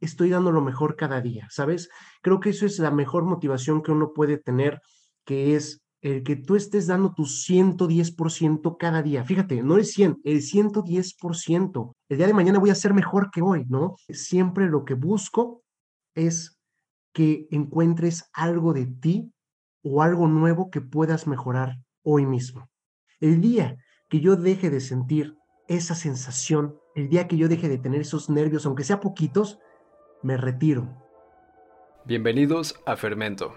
estoy dando lo mejor cada día, ¿sabes? Creo que eso es la mejor motivación que uno puede tener, que es el que tú estés dando tu 110% cada día. Fíjate, no es 100, el 110%. El día de mañana voy a ser mejor que hoy, ¿no? Siempre lo que busco es que encuentres algo de ti o algo nuevo que puedas mejorar hoy mismo. El día que yo deje de sentir esa sensación, el día que yo deje de tener esos nervios, aunque sea poquitos, me retiro. Bienvenidos a Fermento.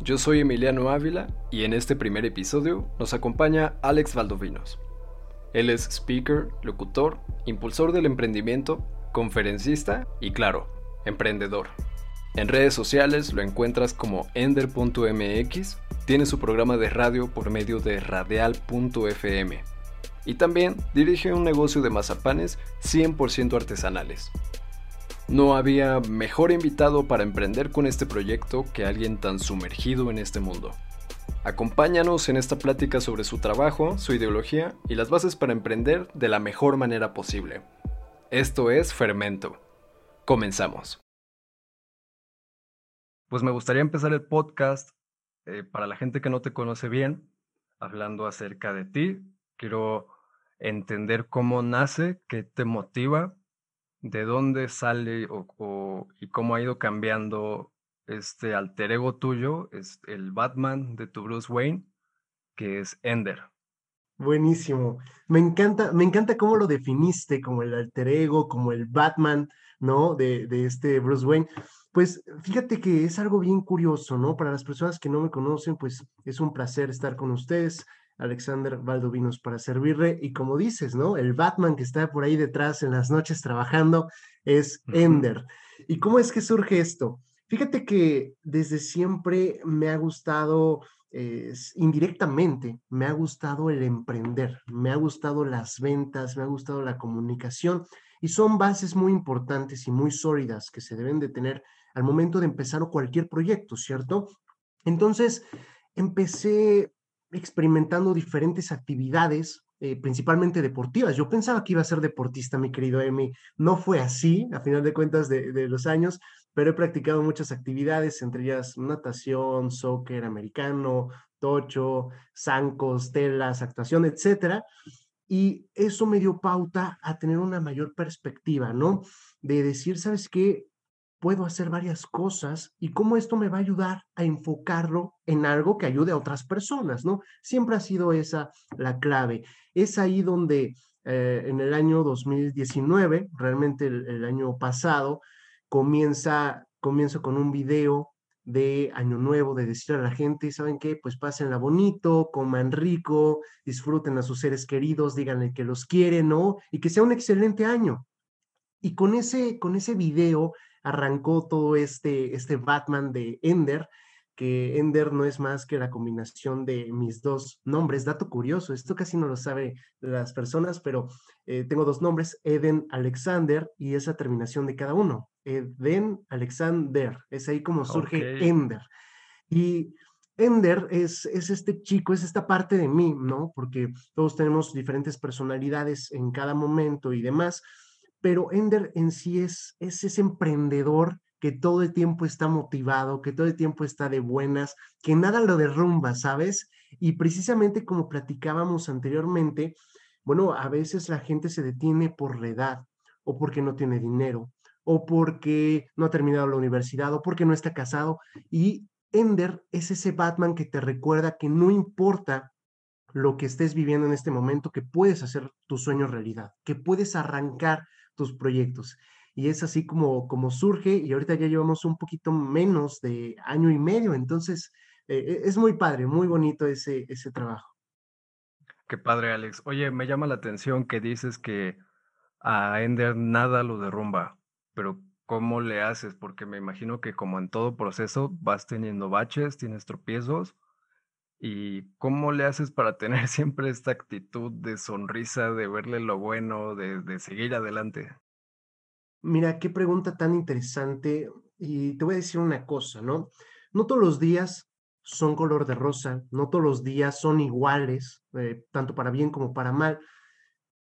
Yo soy Emiliano Ávila y en este primer episodio nos acompaña Alex Valdovinos. Él es speaker, locutor, impulsor del emprendimiento, conferencista y claro, emprendedor. En redes sociales lo encuentras como ender.mx, tiene su programa de radio por medio de radial.fm y también dirige un negocio de mazapanes 100% artesanales. No había mejor invitado para emprender con este proyecto que alguien tan sumergido en este mundo. Acompáñanos en esta plática sobre su trabajo, su ideología y las bases para emprender de la mejor manera posible. Esto es Fermento. Comenzamos. Pues me gustaría empezar el podcast eh, para la gente que no te conoce bien, hablando acerca de ti. Quiero entender cómo nace, qué te motiva, de dónde sale o, y cómo ha ido cambiando este alter ego tuyo, es el Batman de tu Bruce Wayne, que es Ender. Buenísimo. Me encanta, me encanta cómo lo definiste como el alter ego, como el Batman, ¿no? De, de este Bruce Wayne. Pues fíjate que es algo bien curioso, ¿no? Para las personas que no me conocen, pues es un placer estar con ustedes. Alexander Valdovinos para servirle. Y como dices, ¿no? El Batman que está por ahí detrás en las noches trabajando es Ender. ¿Y cómo es que surge esto? Fíjate que desde siempre me ha gustado, indirectamente, me ha gustado el emprender, me ha gustado las ventas, me ha gustado la comunicación y son bases muy importantes y muy sólidas que se deben de tener al momento de empezar cualquier proyecto, ¿cierto? Entonces, empecé experimentando diferentes actividades, eh, principalmente deportivas. Yo pensaba que iba a ser deportista, mi querido Emi. No fue así, a final de cuentas, de, de los años, pero he practicado muchas actividades, entre ellas natación, soccer americano, tocho, zancos, telas, actuación, etcétera. Y eso me dio pauta a tener una mayor perspectiva, ¿no? De decir, ¿sabes qué? Puedo hacer varias cosas y cómo esto me va a ayudar a enfocarlo en algo que ayude a otras personas, ¿no? Siempre ha sido esa la clave. Es ahí donde eh, en el año 2019, realmente el, año pasado, comienza, comienzo con un video de Año Nuevo, de decir a la gente, ¿saben qué? Pues pásenla bonito, coman rico, disfruten a sus seres queridos, díganle que los quieren, ¿no? Y que sea un excelente año. Y con ese, con ese video arrancó todo este, este Batman de Ender, que Ender no es más que la combinación de mis dos nombres. Dato curioso, esto casi no lo saben las personas, pero eh, tengo dos nombres, Eden Alexander, y esa terminación de cada uno. Eden Alexander, es ahí como surge Ender. Y Ender es, es este chico, es esta parte de mí, ¿no? Porque todos tenemos diferentes personalidades en cada momento y demás pero Ender en sí es, es ese emprendedor que todo el tiempo está motivado, que todo el tiempo está de buenas, que nada lo derrumba, ¿sabes? Y precisamente como platicábamos anteriormente, bueno, a veces la gente se detiene por la edad o porque no tiene dinero o porque no ha terminado la universidad o porque no está casado. Y Ender es ese Batman que te recuerda que no importa lo que estés viviendo en este momento, que puedes hacer tu sueño realidad, que puedes arrancar tus proyectos. Y es así como, como surge y ahorita ya llevamos un poquito menos de año y medio, entonces eh, e, es muy padre, muy bonito ese, ese trabajo. Qué padre, Alex. Oye, me llama la atención que dices que a Ender nada lo derrumba, pero ¿cómo le haces? Porque me imagino que como en todo proceso vas teniendo baches, tienes tropiezos, ¿Y cómo le haces para tener siempre esta actitud de sonrisa, de verle lo bueno, de, seguir adelante? Mira, qué pregunta tan interesante. Y te voy a decir una cosa, ¿no? No todos los días son color de rosa, no todos los días son iguales, eh, tanto para bien como para mal.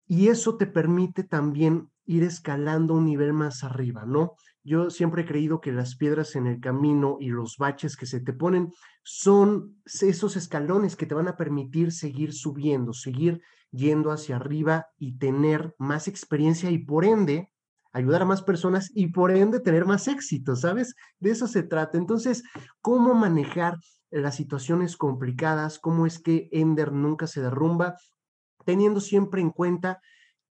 Y eso te permite también ir escalando un nivel más arriba, ¿no? Yo siempre he creído que las piedras en el camino y los baches que se te ponen son esos escalones que te van a permitir seguir subiendo, seguir yendo hacia arriba y tener más experiencia y por ende ayudar a más personas y por ende tener más éxito, ¿sabes? De eso se trata. Entonces, ¿cómo manejar las situaciones complicadas? ¿Cómo es que Ender nunca se derrumba? Teniendo siempre en cuenta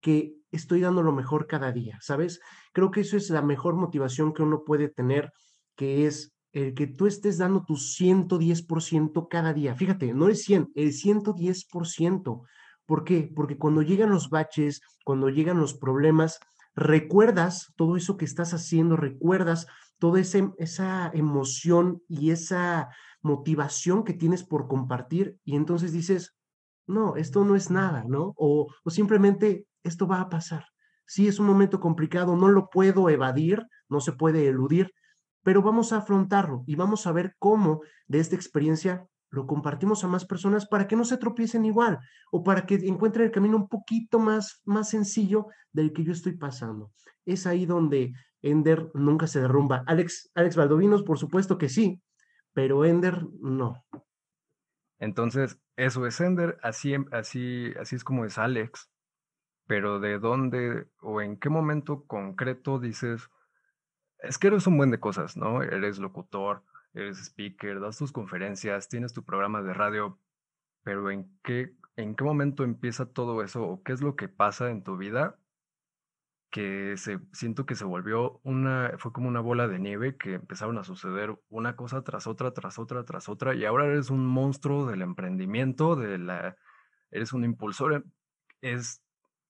que estoy dando lo mejor cada día, ¿sabes? Creo que eso es la mejor motivación que uno puede tener, que es el que tú estés dando tu 110% cada día. Fíjate, no es 100, el 110%. ¿Por qué? Porque cuando llegan los baches, cuando llegan los problemas, recuerdas todo eso que estás haciendo, recuerdas toda esa emoción y esa motivación que tienes por compartir y entonces dices, no, esto no es nada, ¿no? O, o simplemente esto va a pasar. Sí, es un momento complicado, no lo puedo evadir, no se puede eludir, pero vamos a afrontarlo y vamos a ver cómo de esta experiencia lo compartimos a más personas para que no se tropiecen igual o para que encuentren el camino un poquito más, más sencillo del que yo estoy pasando. Es ahí donde Ender nunca se derrumba. Alex, Alex Valdovinos, por supuesto que sí, pero Ender no. Entonces, eso es Ender, así, así, así es como es Alex pero de dónde o en qué momento concreto dices, es que eres un buen de cosas, ¿no? Eres locutor, eres speaker, das tus conferencias, tienes tu programa de radio, pero ¿en qué, en qué momento empieza todo eso o qué es lo que pasa en tu vida que se, siento que se volvió una, fue como una bola de nieve que empezaron a suceder una cosa tras otra, tras otra, tras otra, y ahora eres un monstruo del emprendimiento, de la, eres un impulsor, es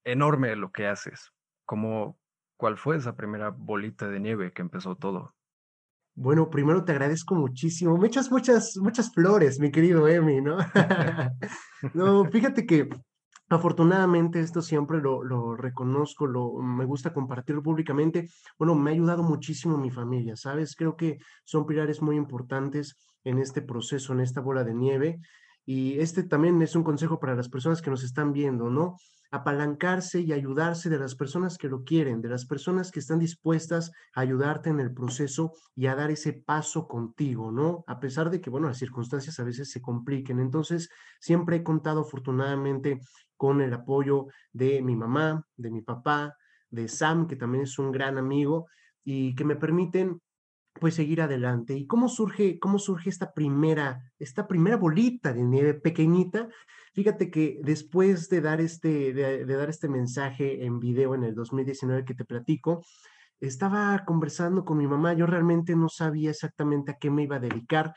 enorme lo que haces. Como, ¿Cuál fue esa primera bolita de nieve que empezó todo? Bueno, primero te agradezco muchísimo. Me echas muchas, muchas flores, mi querido Emi, ¿no? no, fíjate que afortunadamente esto siempre lo, lo reconozco, lo, me gusta compartirlo públicamente. Bueno, me ha ayudado muchísimo mi familia, ¿sabes? Creo que son pilares muy importantes en este proceso, en esta bola de nieve. Y este también es un consejo para las personas que nos están viendo, ¿no? apalancarse y ayudarse de las personas que lo quieren, de las personas que están dispuestas a ayudarte en el proceso y a dar ese paso contigo, ¿no? A pesar de que, bueno, las circunstancias a veces se compliquen. Entonces, siempre he contado afortunadamente con el apoyo de mi mamá, de mi papá, de Sam, que también es un gran amigo y que me permiten pues seguir adelante. ¿Y cómo surge, cómo surge esta primera, esta primera bolita de nieve pequeñita? Fíjate que después de dar este, de, dar este mensaje en video en el 2019 que te platico, estaba conversando con mi mamá, yo realmente no sabía exactamente a qué me iba a dedicar.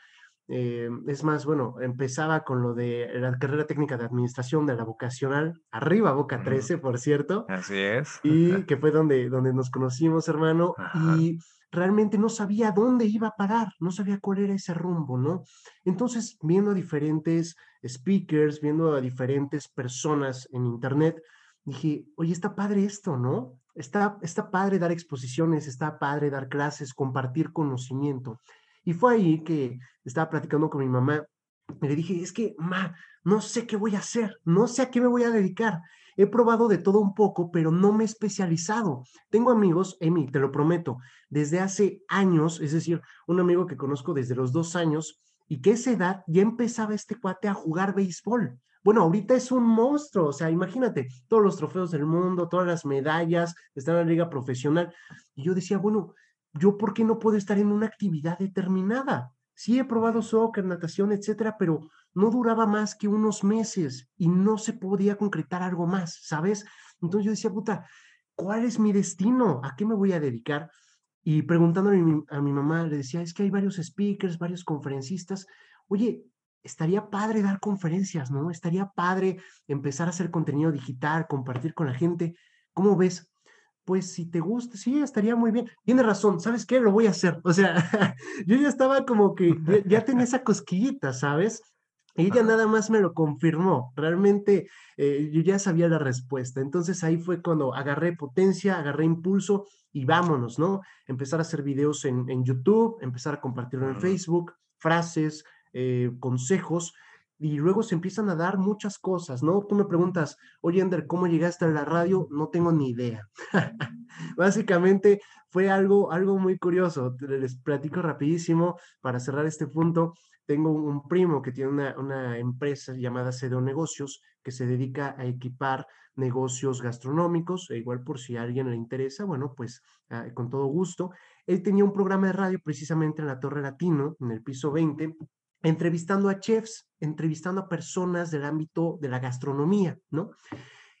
Eh, es más, bueno, empezaba con lo de la carrera técnica de administración de la vocacional, arriba Boca 13, por cierto. Así es. Y que fue donde, donde nos conocimos, hermano. Y realmente no sabía dónde iba a parar, no sabía cuál era ese rumbo, ¿no? Entonces, viendo a diferentes speakers, viendo a diferentes personas en internet, dije, oye, está padre esto, ¿no? Está, está padre dar exposiciones, está padre dar clases, compartir conocimiento. Y fue ahí que estaba platicando con mi mamá y le dije, es que, ma, no sé qué voy a hacer, no sé a qué me voy a dedicar. He probado de todo un poco, pero no me he especializado. Tengo amigos, Emi, te lo prometo, desde hace años, es decir, un amigo que conozco desde los dos años y que esa edad ya empezaba este cuate a jugar béisbol. Bueno, ahorita es un monstruo, o sea, imagínate, todos los trofeos del mundo, todas las medallas, está en la liga profesional. Y yo decía, bueno, ¿yo por qué no puedo estar en una actividad determinada? Sí he probado soccer, natación, etcétera, pero no duraba más que unos meses y no se podía concretar algo más, ¿sabes? Entonces yo decía, puta, ¿cuál es mi destino? ¿A qué me voy a dedicar? Y preguntándole a mi, mamá, le decía, es que hay varios speakers, varios conferencistas. Oye, estaría padre dar conferencias, ¿no? Estaría padre empezar a hacer contenido digital, compartir con la gente. ¿Cómo ves? Pues si te gusta, sí, estaría muy bien. Tiene razón, ¿sabes qué? Lo voy a hacer. O sea, yo ya estaba como que, ya, ya tenía esa cosquillita, ¿sabes? Ella nada más me lo confirmó. Realmente eh, yo ya sabía la respuesta. Entonces ahí fue cuando agarré potencia, agarré impulso y vámonos, ¿no? Empezar a hacer videos en, YouTube, empezar a compartirlo en Facebook, frases, eh, consejos. y luego se empiezan a dar muchas cosas, ¿no? Tú me preguntas, oye, Ender, ¿cómo llegaste a la radio? No tengo ni idea. Básicamente fue algo, algo muy curioso. Les platico rapidísimo para cerrar este punto. Tengo un primo que tiene una, una empresa llamada Cedeo Negocios que se dedica a equipar negocios gastronómicos, e igual por si a alguien le interesa, bueno, pues ah, con todo gusto. Él tenía un programa de radio precisamente en la Torre Latino, en el piso 20, entrevistando a chefs, entrevistando a personas del ámbito de la gastronomía, ¿no?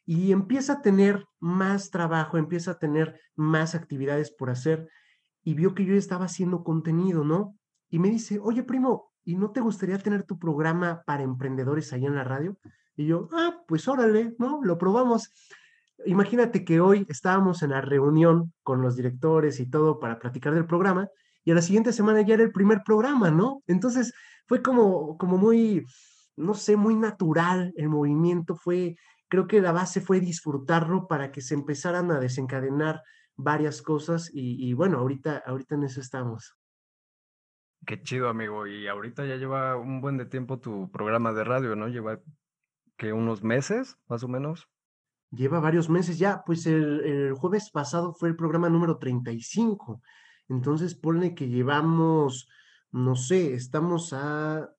Y empieza a tener más trabajo, empieza a tener más actividades por hacer y vio que yo estaba haciendo contenido, ¿no? Y me dice, oye, primo, ¿y no te gustaría tener tu programa para emprendedores allá en la radio? Y yo, ah, pues órale, ¿no? Lo probamos. Imagínate que hoy estábamos en la reunión con los directores y todo para platicar del programa y a la siguiente semana ya era el primer programa, ¿no? Entonces fue como, como muy, no sé, muy natural el movimiento, fue, creo que la base fue disfrutarlo para que se empezaran a desencadenar varias cosas y, bueno, ahorita, ahorita en eso estamos. Qué chido, amigo. Y ahorita ya lleva un buen de tiempo tu programa de radio, ¿no? Lleva que unos meses, más o menos. Lleva varios meses ya, pues el, el, jueves pasado fue el programa número 35. Entonces ponle que llevamos, no sé, estamos a,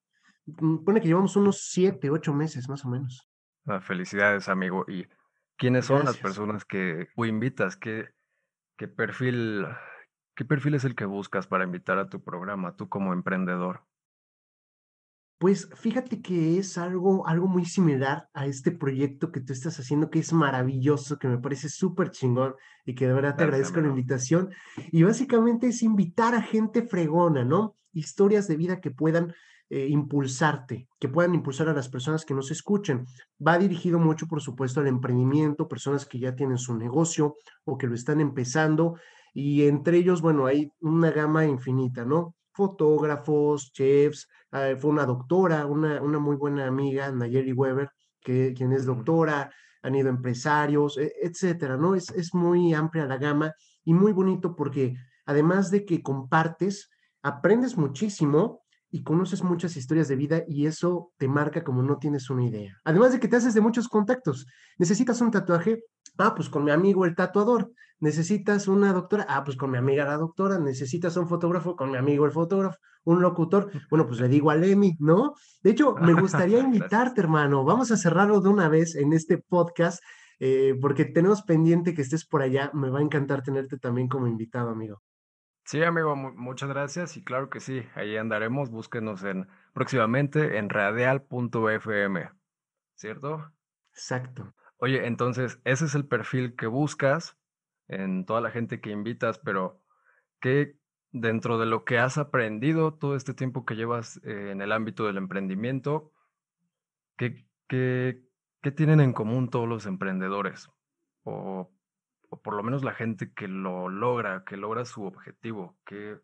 mm, pone que llevamos unos siete, ocho meses más o menos. Ah, felicidades, amigo. ¿Y quiénes son las personas que tú invitas? ¿Qué, qué perfil, qué perfil es el que buscas para invitar a tu programa, tú como emprendedor? Pues fíjate que es algo, algo muy similar a este proyecto que tú estás haciendo, que es maravilloso, que me parece súper chingón y que de verdad te agradezco la invitación. Y básicamente es invitar a gente fregona, ¿no? Historias de vida que puedan eh, impulsarte, que puedan impulsar a las personas que nos escuchen. Va dirigido mucho, por supuesto, al emprendimiento, personas que ya tienen su negocio o que lo están empezando. Y entre ellos, bueno, hay una gama infinita, ¿no? Fotógrafos, chefs, Ah, fue una doctora, una, una muy buena amiga, Nayeli Weber, que, quien es doctora, han ido empresarios, e, etcétera, ¿no? Es, es muy amplia la gama y muy bonito porque además de que compartes, aprendes muchísimo y conoces muchas historias de vida y eso te marca como no tienes una idea. Además de que te haces de muchos contactos. Necesitas un tatuaje, ah, pues con mi amigo el tatuador. Necesitas una doctora, ah, pues con mi amiga la doctora. Necesitas un fotógrafo, con mi amigo el fotógrafo. Un locutor, bueno, pues le digo a Emi, ¿no? De hecho, me gustaría invitarte, hermano. Vamos a cerrarlo de una vez en este podcast. Eh, porque tenemos pendiente que estés por allá. Me va a encantar tenerte también como invitado, amigo. Sí, amigo, muchas gracias y claro que sí, ahí andaremos, búsquenos en próximamente en radial.fm, ¿cierto? Exacto. Oye, entonces, ese es el perfil que buscas en toda la gente que invitas, pero ¿qué dentro de lo que has aprendido todo este tiempo que llevas eh, en el ámbito del emprendimiento, qué, qué, qué tienen en común todos los emprendedores? O o por lo menos la gente que lo logra, que logra su objetivo, que,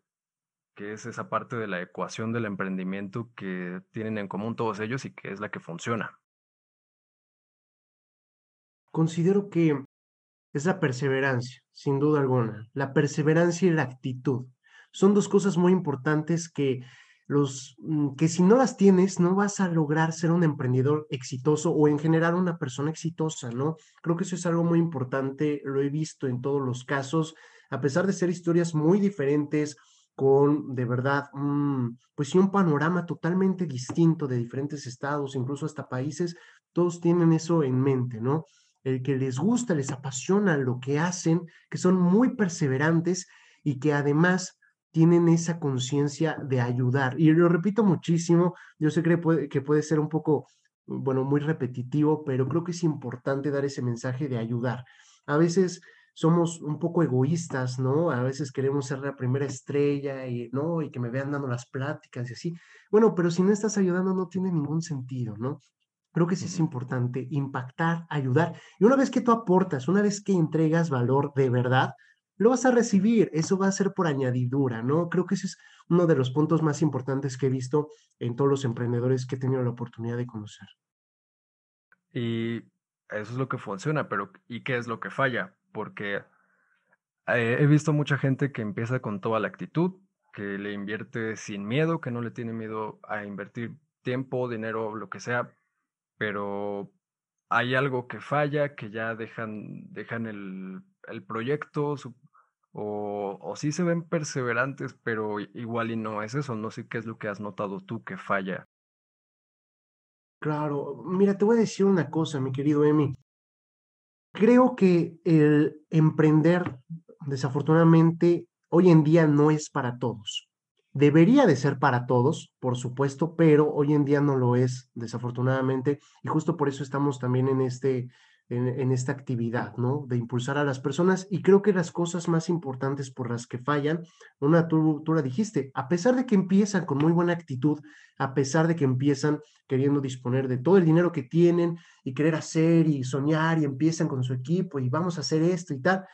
que es esa parte de la ecuación del emprendimiento que tienen en común todos ellos y que es la que funciona. Considero que es la perseverancia, sin duda alguna. La perseverancia y la actitud son dos cosas muy importantes que los mm, que si no las tienes, no vas a lograr ser un emprendedor exitoso o en general una persona exitosa, ¿no? Creo que eso es algo muy importante, lo he visto en todos los casos, a pesar de ser historias muy diferentes, con de verdad, pues sí, un panorama totalmente distinto de diferentes estados, incluso hasta países, todos tienen eso en mente, ¿no? El que les gusta, les apasiona lo que hacen, que son muy perseverantes y que además tienen esa conciencia de ayudar. Y lo repito muchísimo, yo sé que puede, que puede ser un poco, bueno, muy repetitivo, pero creo que es importante dar ese mensaje de ayudar. A veces somos un poco egoístas, ¿no? A veces queremos ser la primera estrella y, ¿no? Y que me vean dando las pláticas y así. Bueno, pero si no estás ayudando no tiene ningún sentido, ¿no? Creo que sí es importante impactar, ayudar. Y una vez que tú aportas, una vez que entregas valor de verdad, lo vas a recibir, eso va a ser por añadidura, ¿no? Creo que ese es uno de los puntos más importantes que he visto en todos los emprendedores que he tenido la oportunidad de conocer. Y eso es lo que funciona, pero ¿y qué es lo que falla? Porque eh, he visto mucha gente que empieza con toda la actitud, que le invierte sin miedo, que no le tiene miedo a invertir tiempo, dinero, lo que sea, pero hay algo que falla, que ya dejan, dejan el, el proyecto, o, o sí se ven perseverantes, pero igual y no es eso. No sé qué es lo que has notado tú que falla. Claro, mira, te voy a decir una cosa, mi querido Emi. Creo que el emprender, desafortunadamente, hoy en día no es para todos. Debería de ser para todos, por supuesto, pero hoy en día no lo es, desafortunadamente, y justo por eso estamos también en este en, esta actividad, ¿no? De impulsar a las personas y creo que las cosas más importantes por las que fallan, una, tú, tú la dijiste, a pesar de que empiezan con muy buena actitud, a pesar de que empiezan queriendo disponer de todo el dinero que tienen y querer hacer y soñar y empiezan con su equipo y vamos a hacer esto y tal,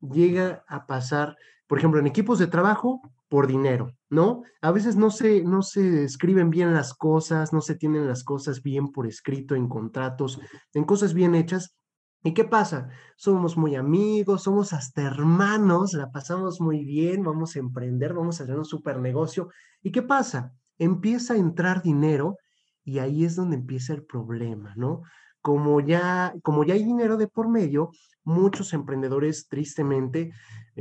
llega a pasar, por ejemplo, en equipos de trabajo, por dinero, ¿no? A veces no se, no se escriben bien las cosas, no se tienen las cosas bien por escrito en contratos, en cosas bien hechas. ¿Y qué pasa? Somos muy amigos, somos hasta hermanos, la pasamos muy bien, vamos a emprender, vamos a hacer un super negocio. ¿Y qué pasa? Empieza a entrar dinero y ahí es donde empieza el problema, ¿no? Como ya, como ya hay dinero de por medio, muchos emprendedores tristemente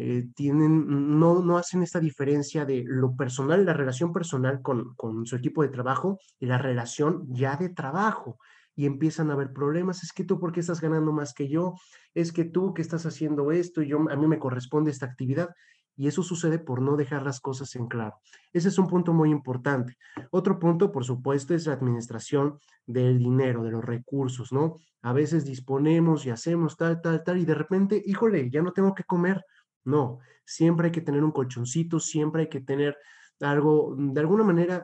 eh, tienen, no, no hacen esta diferencia de lo personal, la relación personal con, con su equipo de trabajo y la relación ya de trabajo y empiezan a haber problemas. Es que tú, ¿por qué estás ganando más que yo? Es que tú, que estás haciendo esto? Y yo, a mí me corresponde esta actividad. Y eso sucede por no dejar las cosas en claro. Ese es un punto muy importante. Otro punto, por supuesto, es la administración del dinero, de los recursos, ¿no? A veces disponemos y hacemos tal, tal, tal, y de repente, híjole, ya no tengo que comer. No, siempre hay que tener un colchoncito, siempre hay que tener algo, de alguna manera,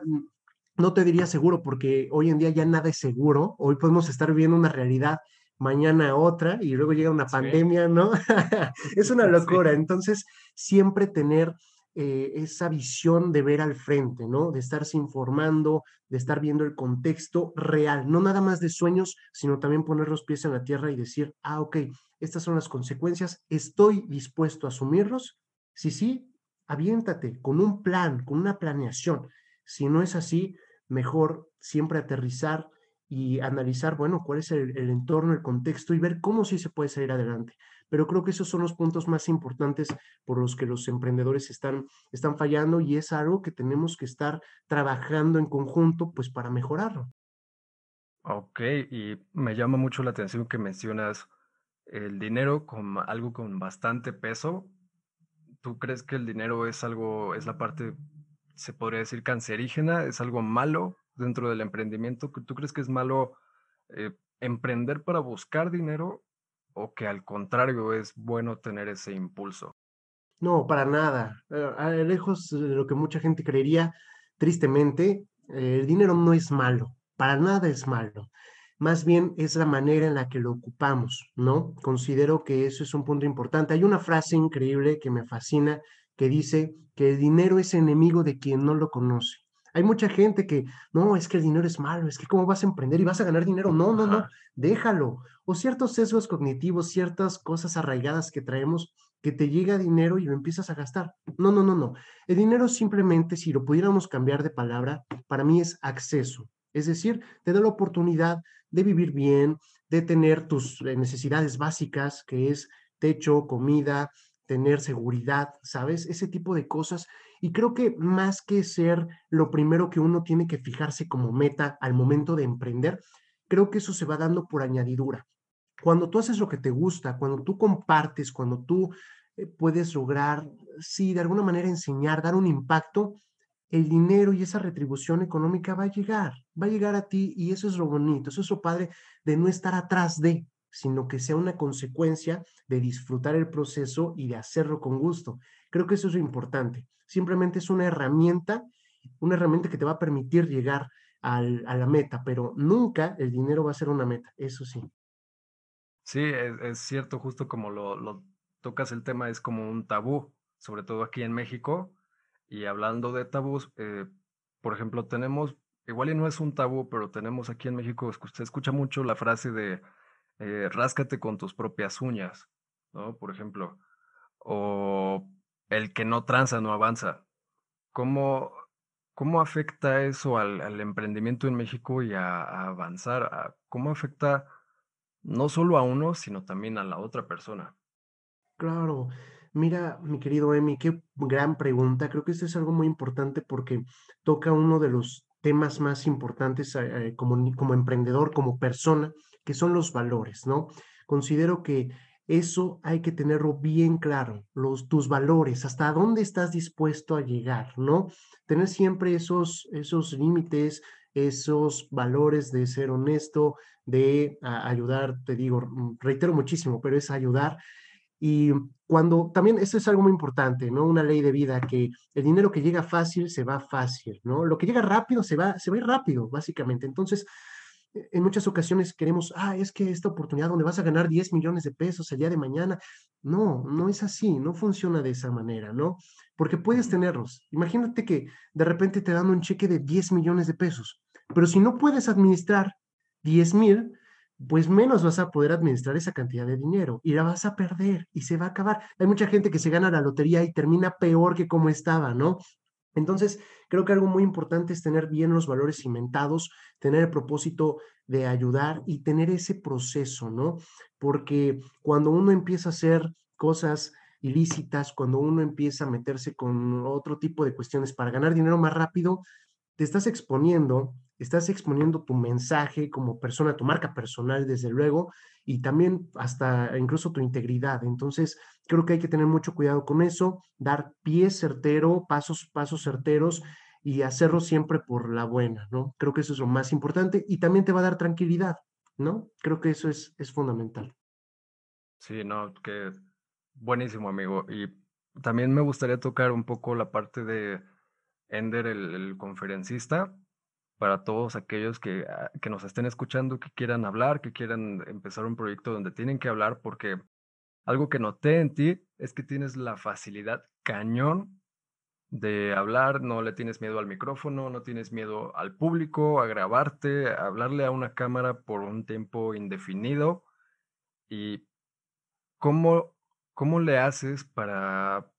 no te diría seguro, porque hoy en día ya nada es seguro. Hoy podemos estar viviendo una realidad mañana otra y luego llega una pandemia, ¿no? es una locura. Entonces, siempre tener eh, esa visión de ver al frente, ¿no? De estarse informando, de estar viendo el contexto real, no nada más de sueños, sino también poner los pies en la tierra y decir, ah, ok, estas son las consecuencias, estoy dispuesto a asumirlos. Si sí, aviéntate con un plan, con una planeación. Si no es así, mejor siempre aterrizar, y analizar, bueno, cuál es el, entorno, el contexto y ver cómo sí se puede salir adelante. Pero creo que esos son los puntos más importantes por los que los emprendedores están, están fallando y es algo que tenemos que estar trabajando en conjunto, pues para mejorarlo. Ok, y me llama mucho la atención que mencionas el dinero como algo con bastante peso. ¿Tú crees que el dinero es algo, es la parte, se podría decir, cancerígena? ¿Es algo malo? dentro del emprendimiento? ¿Tú crees que es malo eh, emprender para buscar dinero o que al contrario es bueno tener ese impulso? No, para nada. Eh, lejos de lo que mucha gente creería, tristemente, eh, el dinero no es malo, para nada es malo. Más bien es la manera en la que lo ocupamos, ¿no? Considero que eso es un punto importante. Hay una frase increíble que me fascina que dice que el dinero es enemigo de quien no lo conoce. Hay mucha gente que, no, es que el dinero es malo, es que cómo vas a emprender y vas a ganar dinero. No, no, no, déjalo. O ciertos sesgos cognitivos, ciertas cosas arraigadas que traemos que te llega dinero y lo empiezas a gastar. No, no, no, no. El dinero simplemente, si lo pudiéramos cambiar de palabra, para mí es acceso. Es decir, te da la oportunidad de vivir bien, de tener tus eh, necesidades básicas, que es techo, comida, tener seguridad, ¿sabes? Ese tipo de cosas y creo que más que ser lo primero que uno tiene que fijarse como meta al momento de emprender, creo que eso se va dando por añadidura. Cuando tú haces lo que te gusta, cuando tú compartes, cuando tú eh, puedes lograr, sí, de alguna manera enseñar, dar un impacto, el dinero y esa retribución económica va a llegar, va a llegar a ti y eso es lo bonito, eso es lo padre de no estar atrás de, sino que sea una consecuencia de disfrutar el proceso y de hacerlo con gusto. Creo que eso es lo importante. Simplemente es una herramienta, una herramienta que te va a permitir llegar a la meta, pero nunca el dinero va a ser una meta, eso sí. Sí, es, cierto, justo como lo, tocas el tema, es como un tabú, sobre todo aquí en México. Y hablando de tabús, eh, por ejemplo, tenemos, igual y no es un tabú, pero tenemos aquí en México, usted escucha mucho la frase de eh, ráscate con tus propias uñas, ¿no? Por ejemplo, o el que no tranza no avanza. ¿Cómo, ¿cómo afecta eso al, emprendimiento en México y a, avanzar? ¿Cómo afecta no solo a uno, sino también a la otra persona? Claro, mira, mi querido Emi, qué gran pregunta. Creo que esto es algo muy importante porque toca uno de los temas más importantes eh, eh, como, como emprendedor, como persona, que son los valores, ¿no? Considero que eso hay que tenerlo bien claro, los, tus valores, hasta dónde estás dispuesto a llegar, ¿no? Tener siempre esos, esos límites, esos valores de ser honesto, de ayudar, te digo, reitero muchísimo, pero es ayudar. Y cuando también, eso es algo muy importante, ¿no? Una ley de vida, que el dinero que llega fácil se va fácil, ¿no? Lo que llega rápido se va, se va rápido, básicamente. Entonces, en muchas ocasiones queremos, ah, es que esta oportunidad donde vas a ganar 10 millones de pesos el día de mañana, no, no es así, no funciona de esa manera, ¿no? Porque puedes tenerlos. Imagínate que de repente te dan un cheque de 10 millones de pesos, pero si no puedes administrar 10 mil, pues menos vas a poder administrar esa cantidad de dinero y la vas a perder y se va a acabar. Hay mucha gente que se gana la lotería y termina peor que como estaba, ¿no? Entonces, creo que algo muy importante es tener bien los valores cimentados, tener el propósito de ayudar y tener ese proceso, ¿no? Porque cuando uno empieza a hacer cosas ilícitas, cuando uno empieza a meterse con otro tipo de cuestiones para ganar dinero más rápido, te estás exponiendo, estás exponiendo tu mensaje como persona, tu marca personal, desde luego, y también hasta incluso tu integridad. Entonces, creo que hay que tener mucho cuidado con eso, dar pie certero, pasos, pasos certeros y hacerlo siempre por la buena, ¿no? Creo que eso es lo más importante y también te va a dar tranquilidad, ¿no? Creo que eso es, es fundamental. Sí, no, que buenísimo, amigo. Y también me gustaría tocar un poco la parte de Ender, el, conferencista, para todos aquellos que, ah, que nos estén escuchando, que quieran hablar, que quieran empezar un proyecto donde tienen que hablar, porque algo que noté en ti es que tienes la facilidad cañón de hablar, no le tienes miedo al micrófono, no tienes miedo al público, a grabarte, a hablarle a una cámara por un tiempo indefinido. ¿Y cómo, cómo le haces para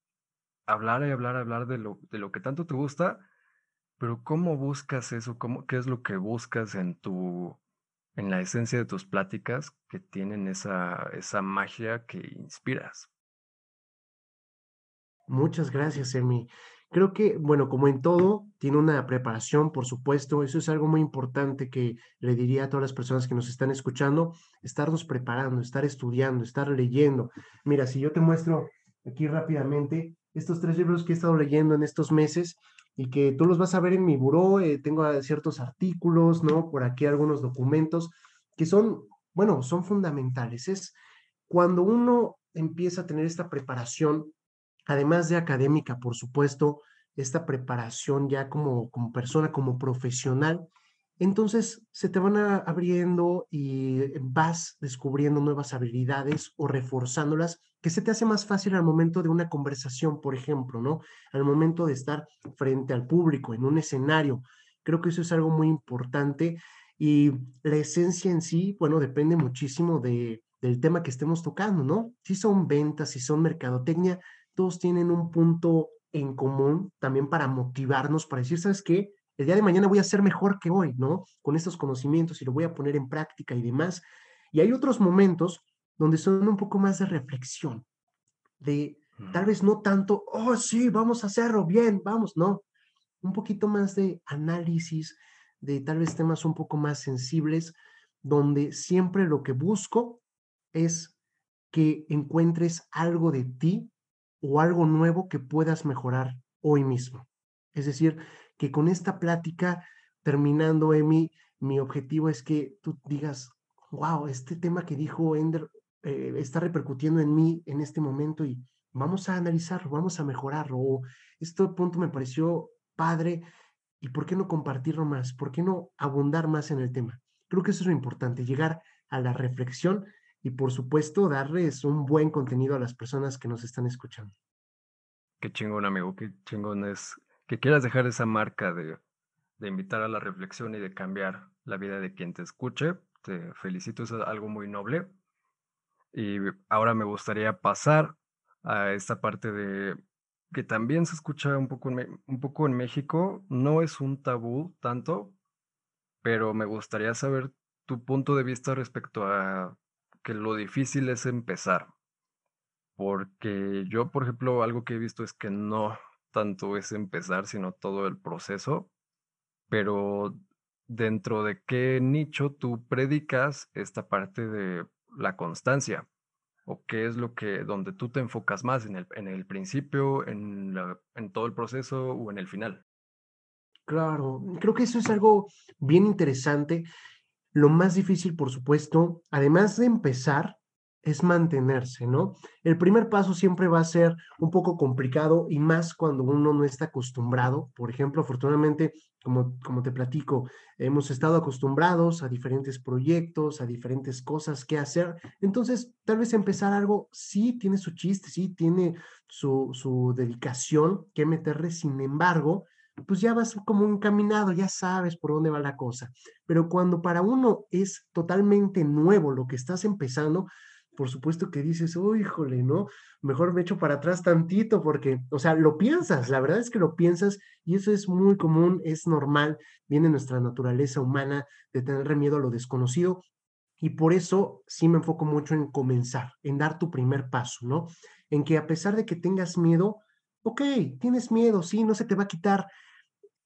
hablar y hablar, hablar de lo, de lo que tanto te gusta, pero ¿cómo buscas eso? ¿Cómo, ¿Qué es lo que buscas en tu, en la esencia de tus pláticas que tienen esa, esa magia que inspiras? Muchas gracias, Emi. Creo que, bueno, como en todo, tiene una preparación, por supuesto. Eso es algo muy importante que le diría a todas las personas que nos están escuchando, estarnos preparando, estar estudiando, estar leyendo. Mira, si yo te muestro aquí rápidamente, estos tres libros que he estado leyendo en estos meses y que tú los vas a ver en mi buró. Eh, tengo ciertos artículos, ¿no? Por aquí algunos documentos que son, bueno, son fundamentales. Es cuando uno empieza a tener esta preparación, además de académica, por supuesto, esta preparación ya como, como persona, como profesional, entonces se te van abriendo y vas descubriendo nuevas habilidades o reforzándolas que se te hace más fácil al momento de una conversación, por ejemplo, ¿no? Al momento de estar frente al público, en un escenario. Creo que eso es algo muy importante y la esencia en sí, bueno, depende muchísimo de, del tema que estemos tocando, ¿no? Si son ventas, si son mercadotecnia, todos tienen un punto en común también para motivarnos, para decir, ¿sabes qué? el día de mañana voy a ser mejor que hoy, ¿no? Con estos conocimientos y lo voy a poner en práctica y demás. Y hay otros momentos donde son un poco más de reflexión, de tal vez no tanto, oh, sí, vamos a hacerlo bien, vamos, no, un poquito más de análisis, de tal vez temas un poco más sensibles, donde siempre lo que busco es que encuentres algo de ti o algo nuevo que puedas mejorar hoy mismo. Es decir, que con esta plática, terminando, Emi, mi objetivo es que tú digas, wow, este tema que dijo Ender eh, está repercutiendo en mí en este momento y vamos a analizarlo, vamos a mejorarlo. O este punto me pareció padre y ¿por qué no compartirlo más? ¿Por qué no abundar más en el tema? Creo que eso es lo importante, llegar a la reflexión y por supuesto darles un buen contenido a las personas que nos están escuchando. Qué chingón, amigo, qué chingón es que quieras dejar esa marca de, invitar a la reflexión y de cambiar la vida de quien te escuche. Te felicito, es algo muy noble. Y ahora me gustaría pasar a esta parte de que también se escucha un poco, un poco en México, no es un tabú tanto, pero me gustaría saber tu punto de vista respecto a que lo difícil es empezar. Porque yo, por ejemplo, algo que he visto es que no tanto es empezar, sino todo el proceso. Pero dentro de qué nicho tú predicas esta parte de la constancia o qué es lo que donde tú te enfocas más en el, en el principio, en, en todo el proceso o en el final. Claro, creo que eso es algo bien interesante. Lo más difícil, por supuesto, además de empezar, es mantenerse, ¿no? El primer paso siempre va a ser un poco complicado y más cuando uno no está acostumbrado. Por ejemplo, afortunadamente, como, como te platico, hemos estado acostumbrados a diferentes proyectos, a diferentes cosas que hacer. Entonces, tal vez empezar algo sí tiene su chiste, sí tiene su, su dedicación que meterle. Sin embargo, pues ya vas como encaminado, ya sabes por dónde va la cosa. Pero cuando para uno es totalmente nuevo lo que estás empezando, por supuesto que dices, oh, híjole, ¿no? Mejor me echo para atrás tantito porque, o sea, lo piensas, la verdad es que lo piensas y eso es muy común, es normal, viene nuestra naturaleza humana de tener miedo a lo desconocido y por eso sí me enfoco mucho en comenzar, en dar tu primer paso, ¿no? En que a pesar de que tengas miedo, ok, tienes miedo, sí, no se te va a quitar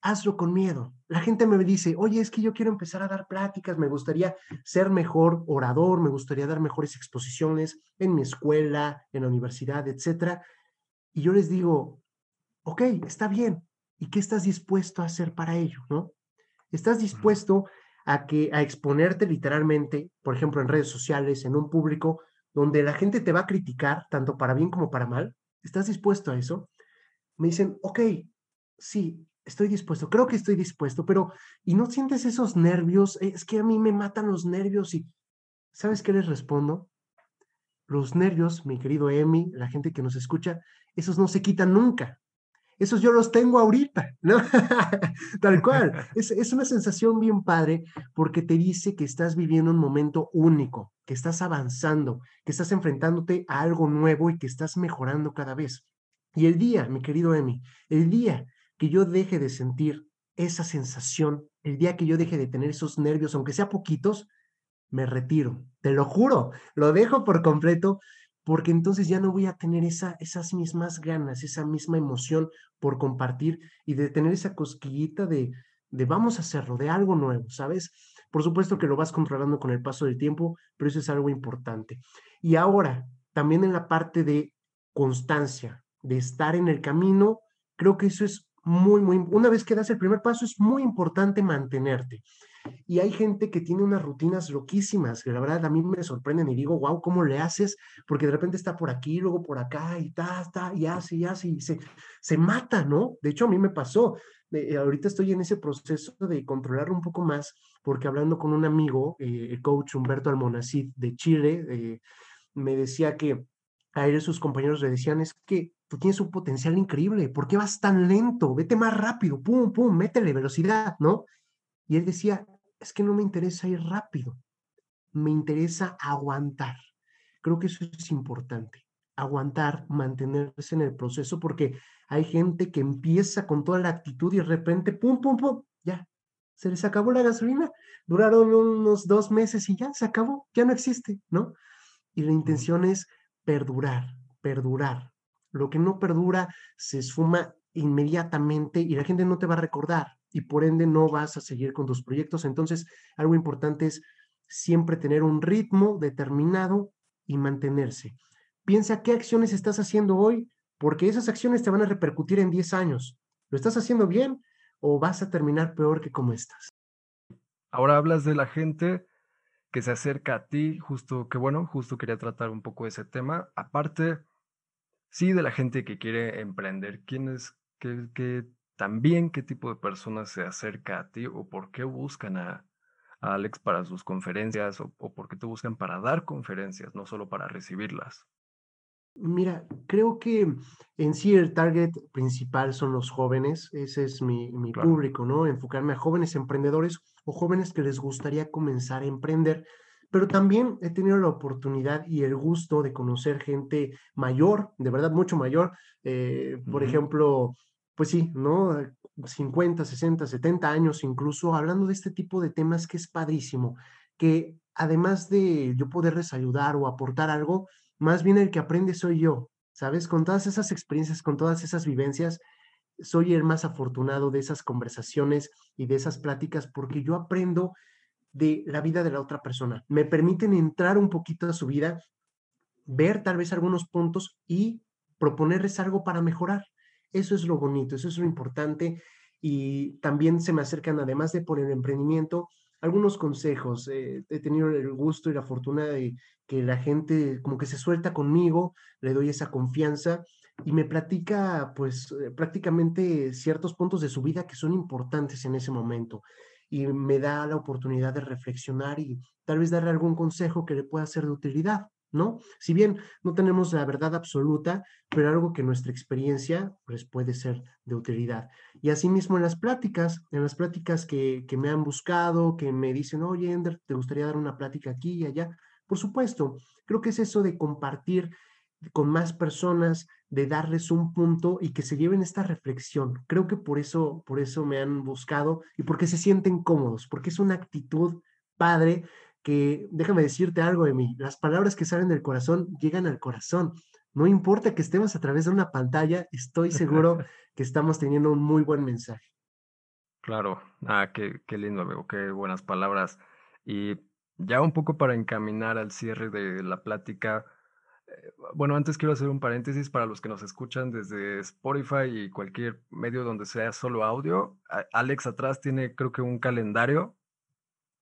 hazlo con miedo. La gente me dice, oye, es que yo quiero empezar a dar pláticas, me gustaría ser mejor orador, me gustaría dar mejores exposiciones en mi escuela, en la universidad, etcétera. Y yo les digo, ok, está bien. ¿Y qué estás dispuesto a hacer para ello, no? ¿Estás dispuesto a que a exponerte literalmente, por ejemplo, en redes sociales, en un público donde la gente te va a criticar tanto para bien como para mal? ¿Estás dispuesto a eso? Me dicen, ok, sí, estoy dispuesto, creo que estoy dispuesto, pero ¿y no sientes esos nervios? Es que a mí me matan los nervios y ¿sabes qué les respondo? Los nervios, mi querido Emi, la gente que nos escucha, esos no se quitan nunca. Esos yo los tengo ahorita, ¿no? Tal cual. Es, es una sensación bien padre porque te dice que estás viviendo un momento único, que estás avanzando, que estás enfrentándote a algo nuevo y que estás mejorando cada vez. Y el día, mi querido Emi, el día que yo deje de sentir esa sensación, el día que yo deje de tener esos nervios, aunque sea poquitos, me retiro. Te lo juro, lo dejo por completo porque entonces ya no voy a tener esa, esas mismas ganas, esa misma emoción por compartir y de tener esa cosquillita de, de vamos a hacerlo, de algo nuevo, ¿sabes? Por supuesto que lo vas controlando con el paso del tiempo, pero eso es algo importante. Y ahora, también en la parte de constancia, de estar en el camino, creo que eso es muy, muy, una vez que das el primer paso, es muy importante mantenerte. Y hay gente que tiene unas rutinas loquísimas, que la verdad a mí me sorprenden y digo, wow, ¿cómo le haces? Porque de repente está por aquí, luego por acá, y ta, ta, y hace, y y se, se mata, ¿no? De hecho, a mí me pasó. Eh, ahorita estoy en ese proceso de controlarlo un poco más, porque hablando con un amigo, eh, el coach Humberto Almonacid de Chile, eh, me decía que a él sus compañeros le decían, es que tú tienes un potencial increíble, ¿por qué vas tan lento? Vete más rápido, pum, pum, métele velocidad, ¿no? Y él decía, es que no me interesa ir rápido, me interesa aguantar. Creo que eso es importante, aguantar, mantenerse en el proceso, porque hay gente que empieza con toda la actitud y de repente, pum, pum, pum, ya, se les acabó la gasolina, duraron unos dos meses y ya se acabó, ya no existe, ¿no? Y la intención es perdurar, perdurar, lo que no perdura se esfuma inmediatamente y la gente no te va a recordar y por ende no vas a seguir con tus proyectos. Entonces, algo importante es siempre tener un ritmo determinado y mantenerse. Piensa qué acciones estás haciendo hoy, porque esas acciones te van a repercutir en 10 años. ¿Lo estás haciendo bien o vas a terminar peor que como estás? Ahora hablas de la gente que se acerca a ti, justo que bueno, justo quería tratar un poco ese tema. Aparte, sí de la gente que quiere emprender, quién es, qué, también qué tipo de personas se acerca a ti o por qué buscan a, Alex para sus conferencias o, por qué te buscan para dar conferencias, no solo para recibirlas. Mira, creo que en sí el target principal son los jóvenes, ese es mi, mi público, ¿no? Enfocarme a jóvenes emprendedores o jóvenes que les gustaría comenzar a emprender pero también he tenido la oportunidad y el gusto de conocer gente mayor, de verdad mucho mayor, eh, por ejemplo, pues sí, ¿no? 50, 60, 70 años incluso, hablando de este tipo de temas que es padrísimo, que además de yo poderles ayudar o aportar algo, más bien el que aprende soy yo, ¿sabes? Con todas esas experiencias, con todas esas vivencias, soy el más afortunado de esas conversaciones y de esas pláticas porque yo aprendo de la vida de la otra persona. Me permiten entrar un poquito a su vida, ver tal vez algunos puntos y proponerles algo para mejorar. Eso es lo bonito, eso es lo importante. Y también se me acercan, además de por el emprendimiento, algunos consejos. Eh, he tenido el gusto y la fortuna de que la gente como que se suelta conmigo, le doy esa confianza y me platica pues eh, prácticamente ciertos puntos de su vida que son importantes en ese momento y me da la oportunidad de reflexionar y tal vez darle algún consejo que le pueda ser de utilidad. ¿no? Si bien no tenemos la verdad absoluta, pero algo que nuestra experiencia pues, puede ser de utilidad. Y asimismo en las pláticas, en las pláticas que, que me han buscado, que me dicen, oye, Ender, ¿te gustaría dar una plática aquí y allá? Por supuesto, creo que es eso de compartir con más personas, de darles un punto y que se lleven esta reflexión. Creo que por eso, por eso me han buscado y porque se sienten cómodos, porque es una actitud padre que déjame decirte algo de mí, las palabras que salen del corazón llegan al corazón. No importa que estemos a través de una pantalla, estoy seguro que estamos teniendo un muy buen mensaje. Claro, ah, qué, qué lindo, amigo, qué buenas palabras. Y ya un poco para encaminar al cierre de la plática, bueno, antes quiero hacer un paréntesis para los que nos escuchan desde Spotify y cualquier medio donde sea solo audio. Alex atrás tiene creo que un calendario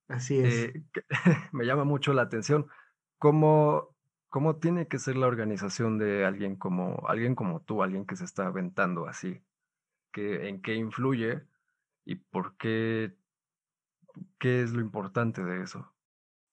Así es. Eh, me llama mucho la atención cómo, cómo tiene que ser la organización de alguien como, alguien como tú, alguien que se está aventando así, que, en qué influye y por qué, qué es lo importante de eso.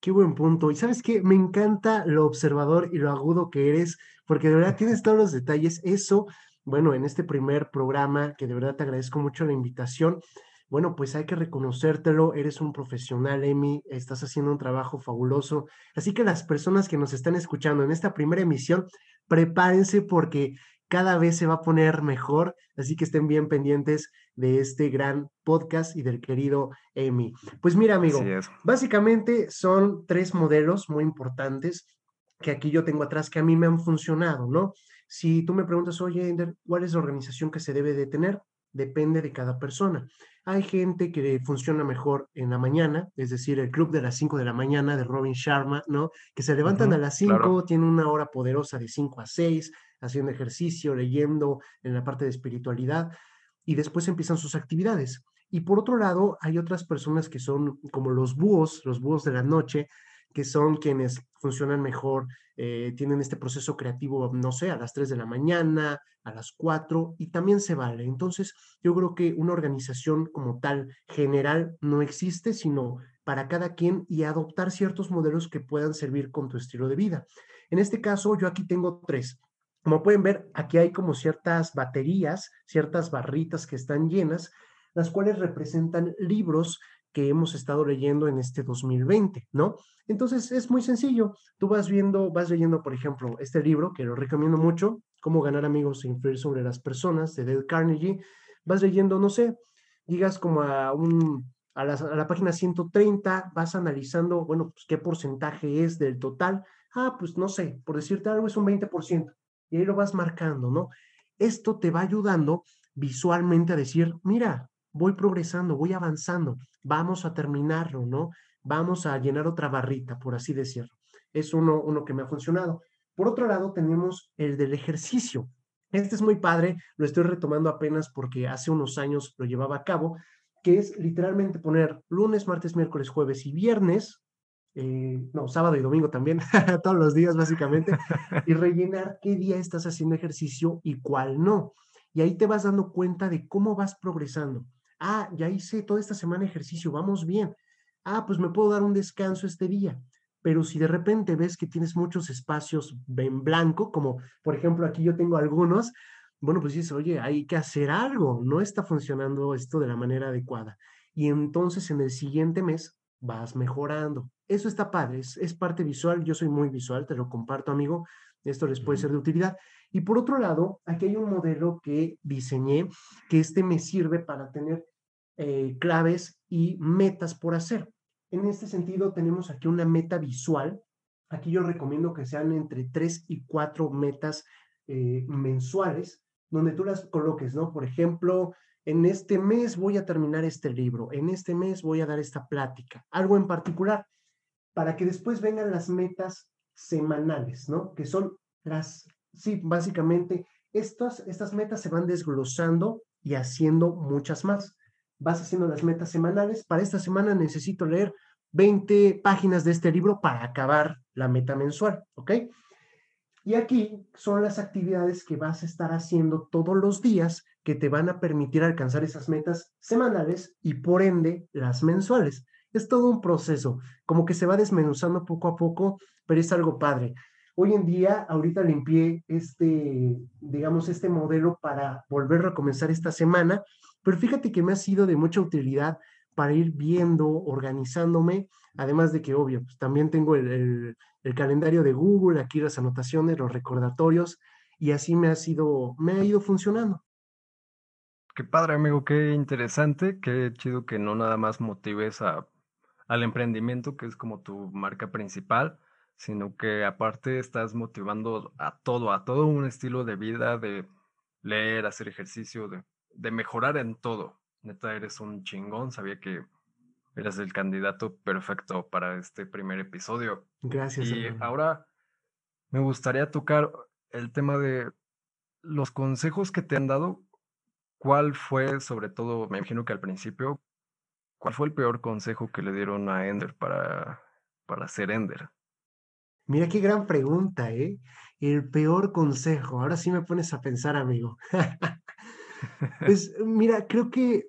Qué buen punto. Y sabes qué, me encanta lo observador y lo agudo que eres, porque de verdad tienes todos los detalles. Eso, bueno, en este primer programa, que de verdad te agradezco mucho la invitación, bueno, pues hay que reconocértelo, eres un profesional, Emi, estás haciendo un trabajo fabuloso. Así que las personas que nos están escuchando en esta primera emisión, prepárense porque cada vez se va a poner mejor, así que estén bien pendientes de este gran podcast y del querido Emi. Pues mira, amigo, básicamente son tres modelos muy importantes que aquí yo tengo atrás que a mí me han funcionado, ¿no? Si tú me preguntas, oye, Ender, ¿cuál es la organización que se debe de tener? Depende de cada persona. Hay gente que funciona mejor en la mañana, es decir, el club de las 5 de la mañana de Robin Sharma, ¿no? Que se levantan a las 5, tienen una hora poderosa de 5 a 6, haciendo ejercicio, leyendo en la parte de espiritualidad, y después empiezan sus actividades. Y por otro lado, hay otras personas que son como los búhos, los búhos de la noche, que son quienes funcionan mejor, eh, tienen este proceso creativo, no sé, a las 3 de la mañana, a las 4, y también se vale. Entonces, yo creo que una organización como tal general no existe, sino para cada quien y adoptar ciertos modelos que puedan servir con tu estilo de vida. En este caso, yo aquí tengo tres. Como pueden ver, aquí hay como ciertas baterías, ciertas barritas que están llenas, las cuales representan libros que hemos estado leyendo en este 2020, ¿no? Entonces es muy sencillo. Tú vas viendo, vas leyendo, por ejemplo, este libro que lo recomiendo mucho, Cómo ganar amigos e influir sobre las personas, de Dale Carnegie. Vas leyendo, no sé, digas como a un a la, a la, página 130, vas analizando, bueno, pues qué porcentaje es del total. Ah, pues no sé, por decirte algo es un 20%. Y ahí lo vas marcando, ¿no? Esto te va ayudando visualmente a decir, mira, voy progresando, voy avanzando, vamos a terminarlo, ¿no? Vamos a llenar otra barrita, por así decirlo. Es uno, uno que me ha funcionado. Por otro lado, tenemos el del ejercicio. Este es muy padre, lo estoy retomando apenas porque hace unos años lo llevaba a cabo, que es literalmente poner lunes, martes, miércoles, jueves y viernes, eh, no, sábado y domingo también, todos los días básicamente, y rellenar qué día estás haciendo ejercicio y cuál no. Y ahí te vas dando cuenta de cómo vas progresando. Ah, ya hice toda esta semana ejercicio, vamos bien. Ah, pues me puedo dar un descanso este día. Pero si de repente ves que tienes muchos espacios en blanco, como por ejemplo aquí yo tengo algunos, bueno, pues dices, oye, hay que hacer algo, no está funcionando esto de la manera adecuada. Y entonces en el siguiente mes vas mejorando, eso está padre, es, es, parte visual, yo soy muy visual, te lo comparto, amigo, esto les puede ser de utilidad. Y por otro lado, aquí hay un modelo que diseñé, que este me sirve para tener eh, claves y metas por hacer. En este sentido, tenemos aquí una meta visual. Aquí yo recomiendo que sean entre tres y cuatro metas eh, mensuales, donde tú las coloques, ¿no? Por ejemplo, en este mes voy a terminar este libro, en este mes voy a dar esta plática, algo en particular, para que después vengan las metas semanales, ¿no? Que son las, sí, básicamente, estas, estas metas se van desglosando y haciendo muchas más. Vas haciendo las metas semanales. Para esta semana necesito leer 20 páginas de este libro para acabar la meta mensual, ¿ok? Y aquí son las actividades que vas a estar haciendo todos los días que te van a permitir alcanzar esas metas semanales y por ende las mensuales. Es todo un proceso, como que se va desmenuzando poco a poco, pero es algo padre. Hoy en día, ahorita limpié este, digamos, este modelo para volver a comenzar esta semana, pero fíjate que me ha sido de mucha utilidad para ir viendo, organizándome, además de que, obvio, pues, también tengo el, el calendario de Google, aquí las anotaciones, los recordatorios, y así me ha sido, me ha ido funcionando. Qué padre, amigo, qué interesante, qué chido que no nada más motives a, al emprendimiento, que es como tu marca principal, sino que aparte estás motivando a todo, a todo un estilo de vida, de leer, hacer ejercicio, de, de mejorar en todo. Neta, eres un chingón, sabía que Eres el candidato perfecto para este primer episodio. Gracias. Y ahora me gustaría tocar el tema de los consejos que te han dado. ¿Cuál fue, sobre todo, me imagino que al principio, cuál fue el peor consejo que le dieron a Ender para, para ser Ender? Mira qué gran pregunta, ¿eh? El peor consejo. Ahora sí me pones a pensar, amigo. pues mira, creo que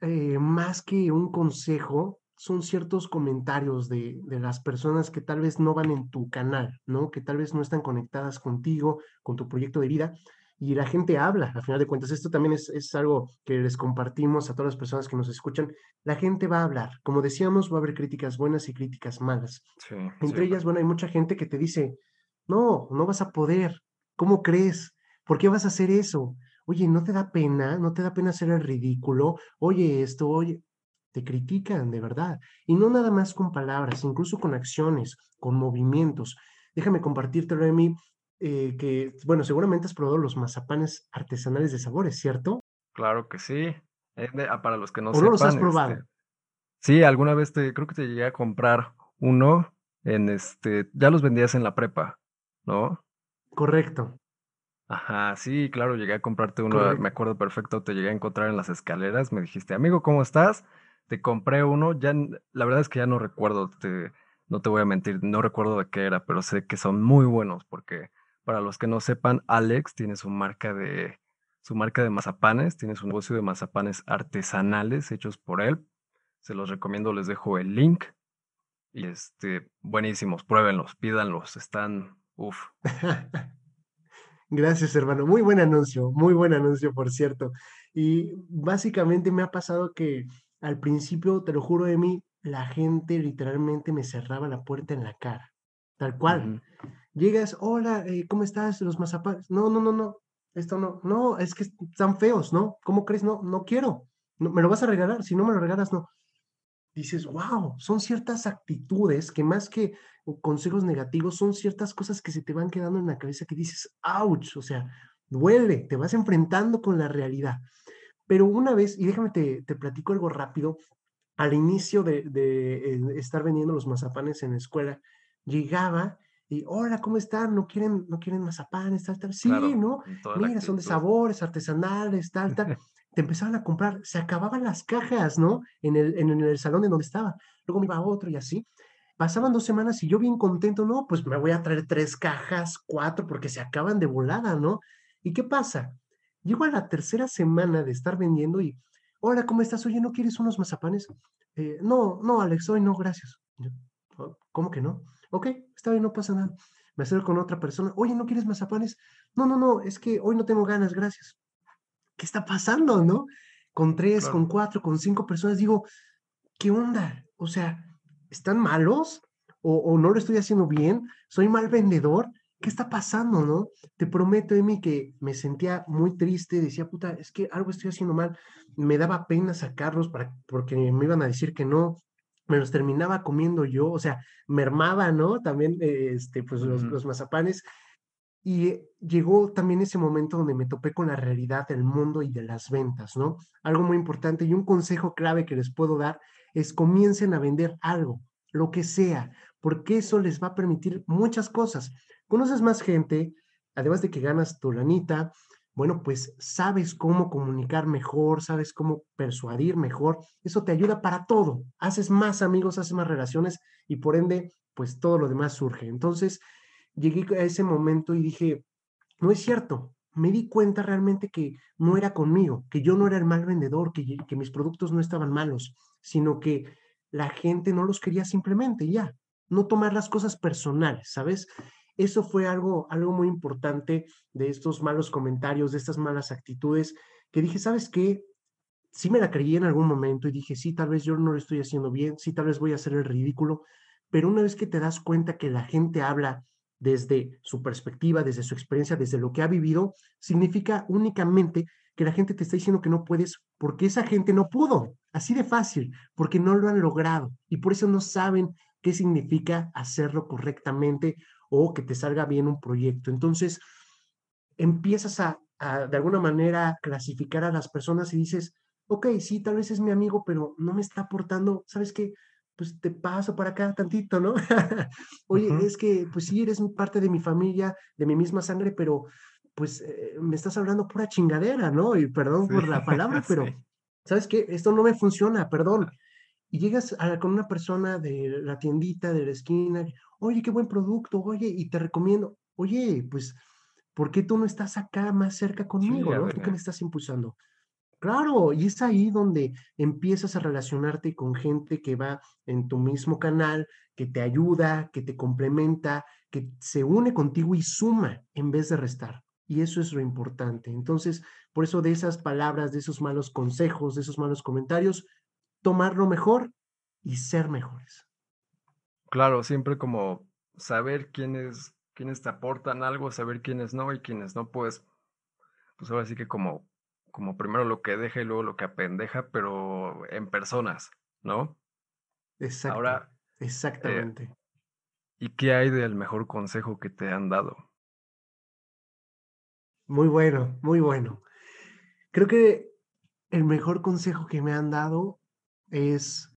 eh, más que un consejo, son ciertos comentarios de, de, las personas que tal vez no van en tu canal, ¿no? Que tal vez no están conectadas contigo, con tu proyecto de vida, y la gente habla, a final de cuentas. Esto también es, es algo que les compartimos a todas las personas que nos escuchan. La gente va a hablar. Como decíamos, va a haber críticas buenas y críticas malas. Entre ellas, bueno, hay mucha gente que te dice, no, no vas a poder. ¿Cómo crees? ¿Por qué vas a hacer eso? Oye, ¿no te da pena? ¿No te da pena hacer el ridículo? Oye, esto, oye, te critican de verdad. Y no nada más con palabras, incluso con acciones, con movimientos. Déjame compartirte, Remy, eh, que, bueno, seguramente has probado los mazapanes artesanales de sabores, ¿cierto? Claro que sí. Ah, para los que no ¿O no los has probado? Este, sí, alguna vez te, creo que te llegué a comprar uno en este, ya los vendías en la prepa, ¿no? Correcto. Ajá, sí, claro, llegué a comprarte uno, me acuerdo perfecto, te llegué a encontrar en las escaleras, me dijiste, amigo, ¿cómo estás? Te compré uno, ya, la verdad es que ya no recuerdo, te, no te voy a mentir, no recuerdo de qué era, pero sé que son muy buenos, porque para los que no sepan, Alex tiene su marca de, su marca de mazapanes, tiene su negocio de mazapanes artesanales hechos por él, se los recomiendo, les dejo el link, y este, buenísimos, pruébenlos, pídanlos, están, uff. Gracias, hermano. Muy buen anuncio, muy buen anuncio, por cierto. Y básicamente me ha pasado que al principio, te lo juro de mí, la gente literalmente me cerraba la puerta en la cara, tal cual. Llegas, hola, eh, ¿cómo estás? Los mazapanes. No, no, no, no, esto no, no, es que están feos, ¿no? ¿Cómo crees? No, no quiero. No, me lo vas a regalar, si no me lo regalas, no dices, wow, son ciertas actitudes que más que consejos negativos, son ciertas cosas que se te van quedando en la cabeza que dices, ouch, o sea, duele, te vas enfrentando con la realidad. Pero una vez, y déjame te, te platico algo rápido, al inicio de, de, eh, estar vendiendo los mazapanes en la escuela, llegaba y, hola, ¿cómo están? ¿No quieren, no quieren mazapanes? Tal, tal. Sí, ¿no? Mira, son de sabores artesanales, tal, tal. te empezaban a comprar, se acababan las cajas, ¿no? En el, en el salón en donde estaba. Luego me iba a otro y así. Pasaban dos semanas y yo bien contento, no, pues me voy a traer tres cajas, cuatro, porque se acaban de volada, ¿no? ¿Y qué pasa? Llego a la tercera semana de estar vendiendo y, hola, ¿cómo estás? Oye, ¿no quieres unos mazapanes? Eh, no, no, Alex, hoy no, gracias. Oh, ¿Cómo que no? Ok, está bien, no pasa nada. Me acerco con otra persona, oye, ¿no quieres mazapanes? No, no, no, es que hoy no tengo ganas, gracias. ¿qué está pasando, no? Con tres, con cuatro, con cinco personas, digo, ¿qué onda? O sea, ¿están malos? ¿O, o no lo estoy haciendo bien? ¿Soy mal vendedor? ¿qué está pasando, no? Te prometo, Emi, que me sentía muy triste, decía, puta, es que algo estoy haciendo mal, me daba pena sacarlos para, porque me iban a decir que no, me los terminaba comiendo yo, o sea, mermaba, ¿no? También, este, pues los, los mazapanes. Y llegó también ese momento donde me topé con la realidad del mundo y de las ventas, ¿no? Algo muy importante y un consejo clave que les puedo dar es comiencen a vender algo, lo que sea, porque eso les va a permitir muchas cosas conoces más gente, además de que ganas tu lanita, bueno, pues sabes cómo comunicar mejor, sabes cómo persuadir mejor, eso te ayuda para todo, haces más amigos, haces más relaciones y por ende, pues todo lo demás surge. Entonces, llegué a ese momento y dije, no es cierto, me di cuenta realmente que no era conmigo, que yo no era el mal vendedor, que, mis productos no estaban malos, sino que la gente no los quería simplemente ya, no tomar las cosas personales, ¿sabes? Eso fue algo, algo muy importante de estos malos comentarios, de estas malas actitudes, que dije, ¿sabes qué? Sí me la creí en algún momento y dije, sí, tal vez yo no lo estoy haciendo bien, sí, tal vez voy a hacer el ridículo, pero una vez que te das cuenta que la gente habla desde su perspectiva, desde su experiencia, desde lo que ha vivido, significa únicamente que la gente te está diciendo que no puedes porque esa gente no pudo, así de fácil, porque no lo han logrado y por eso no saben qué significa hacerlo correctamente o que te salga bien un proyecto. Entonces, empiezas a, de alguna manera, clasificar a las personas y dices, ok, sí, tal vez es mi amigo, pero no me está aportando, ¿sabes qué? Pues te paso para acá tantito, ¿no? Oye, es que, pues sí, eres parte de mi familia, de mi misma sangre, pero pues eh, me estás hablando pura chingadera, ¿no? Y perdón por la palabra, pero, ¿sabes qué? Esto no me funciona, perdón. Y llegas con una persona de la tiendita, de la esquina, oye, qué buen producto, oye, y te recomiendo, oye, pues, ¿por qué tú no estás acá más cerca conmigo, ¿no? ¿Tú qué me estás impulsando? Claro, y es ahí donde empiezas a relacionarte con gente que va en tu mismo canal, que te ayuda, que te complementa, que se une contigo y suma en vez de restar. Y eso es lo importante. Entonces, por eso de esas palabras, de esos malos consejos, de esos malos comentarios, tomarlo mejor y ser mejores. Claro, siempre como saber quiénes, quiénes te aportan algo, saber quiénes no y quiénes no, pues, pues ahora sí que como, como primero lo que deja y luego lo que apendeja, pero en personas, ¿no? Exacto. Ahora, eh, exactamente. ¿Y qué hay del mejor consejo que te han dado? Muy bueno, muy bueno. Creo que el mejor consejo que me han dado es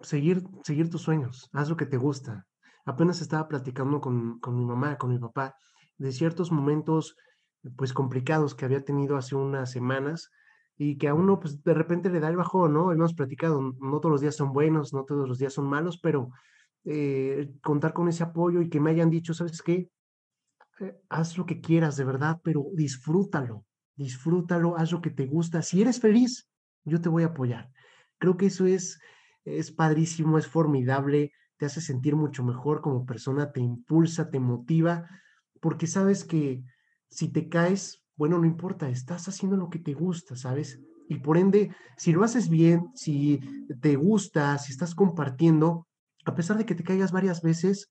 seguir, seguir tus sueños, haz lo que te gusta. Apenas estaba platicando con, con mi mamá, con mi papá, de ciertos momentos pues complicados que había tenido hace unas semanas y que a uno pues de repente le da el bajón, ¿no? Hemos platicado, no todos los días son buenos, no todos los días son malos, pero eh, contar con ese apoyo y que me hayan dicho, ¿sabes qué? Eh, haz lo que quieras de verdad, pero disfrútalo, disfrútalo, haz lo que te gusta. Si eres feliz, yo te voy a apoyar. Creo que eso es es padrísimo, es formidable, te hace sentir mucho mejor como persona, te impulsa, te motiva, porque sabes que si te caes, bueno, no importa, estás haciendo lo que te gusta, ¿sabes? Y por ende, si lo haces bien, si te gusta, si estás compartiendo, a pesar de que te caigas varias veces,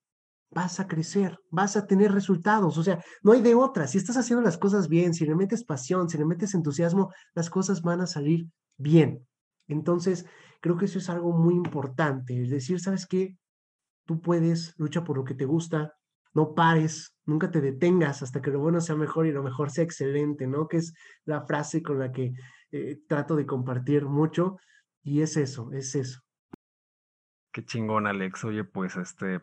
vas a crecer, vas a tener resultados. O sea, no hay de otra. Si estás haciendo las cosas bien, si le metes pasión, si le metes entusiasmo, las cosas van a salir bien. Entonces, creo que eso es algo muy importante, es decir, ¿sabes qué? Tú puedes, lucha por lo que te gusta, no pares, nunca te detengas hasta que lo bueno sea mejor y lo mejor sea excelente, ¿no? Que es la frase con la que eh, trato de compartir mucho y es eso, es eso. Qué chingón, Alex. Oye, pues este,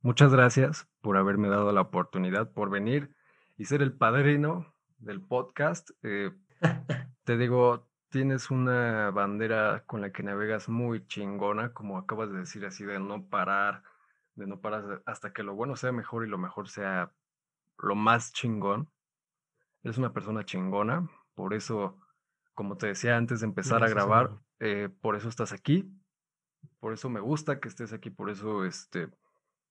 muchas gracias por haberme dado la oportunidad, por venir y ser el padrino del podcast. Eh, te digo, tienes una bandera con la que navegas muy chingona, como acabas de decir, así de no parar, de no parar hasta que lo bueno sea mejor y lo mejor sea lo más chingón. Eres una persona chingona, por eso, como te decía antes de empezar a grabar, eh, por eso estás aquí, por eso me gusta que estés aquí, por eso este,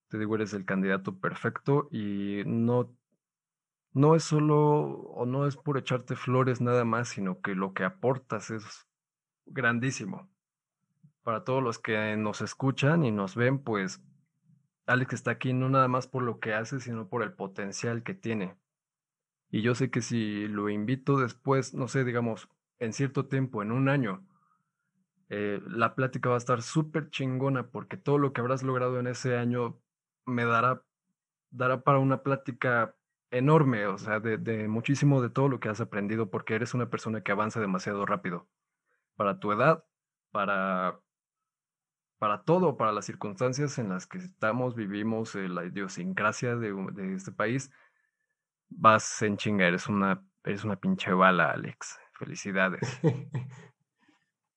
te digo, eres el candidato perfecto y no no es solo o no es por echarte flores nada más, sino que lo que aportas es grandísimo. para todos los que nos escuchan y nos ven, pues Alex está aquí no nada más por lo que hace, sino por el potencial que tiene. Y yo sé que si lo invito después, no sé, digamos, en cierto tiempo, en un año, eh, la plática va a estar súper chingona porque todo lo que habrás logrado en ese año me dará, dará para una plática enorme, o sea, de, muchísimo de todo lo que has aprendido porque eres una persona que avanza demasiado rápido. Para tu edad, para para todo, para las circunstancias en las que estamos, vivimos, eh, la idiosincrasia de, de, este país, vas en chinga, eres una, eres una pinche bala, Alex. Felicidades.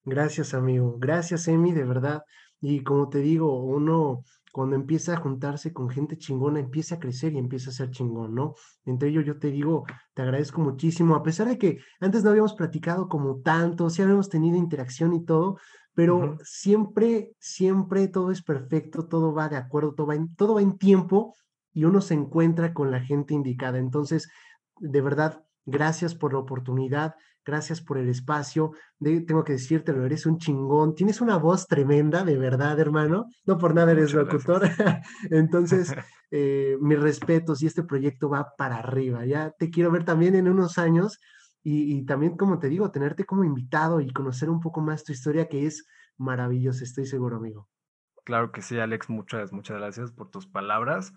Gracias, amigo. Gracias, Emi, de verdad. Y como te digo, uno cuando empieza a juntarse con gente chingona, empieza a crecer y empieza a ser chingón, ¿no? Entre ello yo te digo, te agradezco muchísimo, a pesar de que antes no habíamos platicado como tanto, sí habíamos tenido interacción y todo, pero siempre, siempre todo es perfecto, todo va de acuerdo, todo va, en, todo va en tiempo y uno se encuentra con la gente indicada. Entonces, de verdad, gracias por la oportunidad, gracias por el espacio. tengo que decírtelo, eres un chingón, tienes una voz tremenda, de verdad, hermano. No por nada eres locutor. Entonces, eh, mis respetos y este proyecto va para arriba. Ya te quiero ver también en unos años y, también, como te digo, tenerte como invitado y conocer un poco más tu historia, que es maravillosa, estoy seguro, amigo. Claro que sí, Alex, muchas, muchas gracias por tus palabras.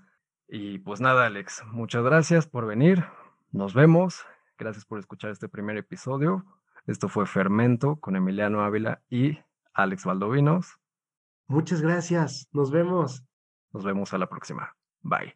Y pues nada, Alex, muchas gracias por venir. Nos vemos. Gracias por escuchar este primer episodio. Esto fue Fermento con Emiliano Ávila y Alex Valdovinos. Muchas gracias. Nos vemos. Nos vemos a la próxima. Bye.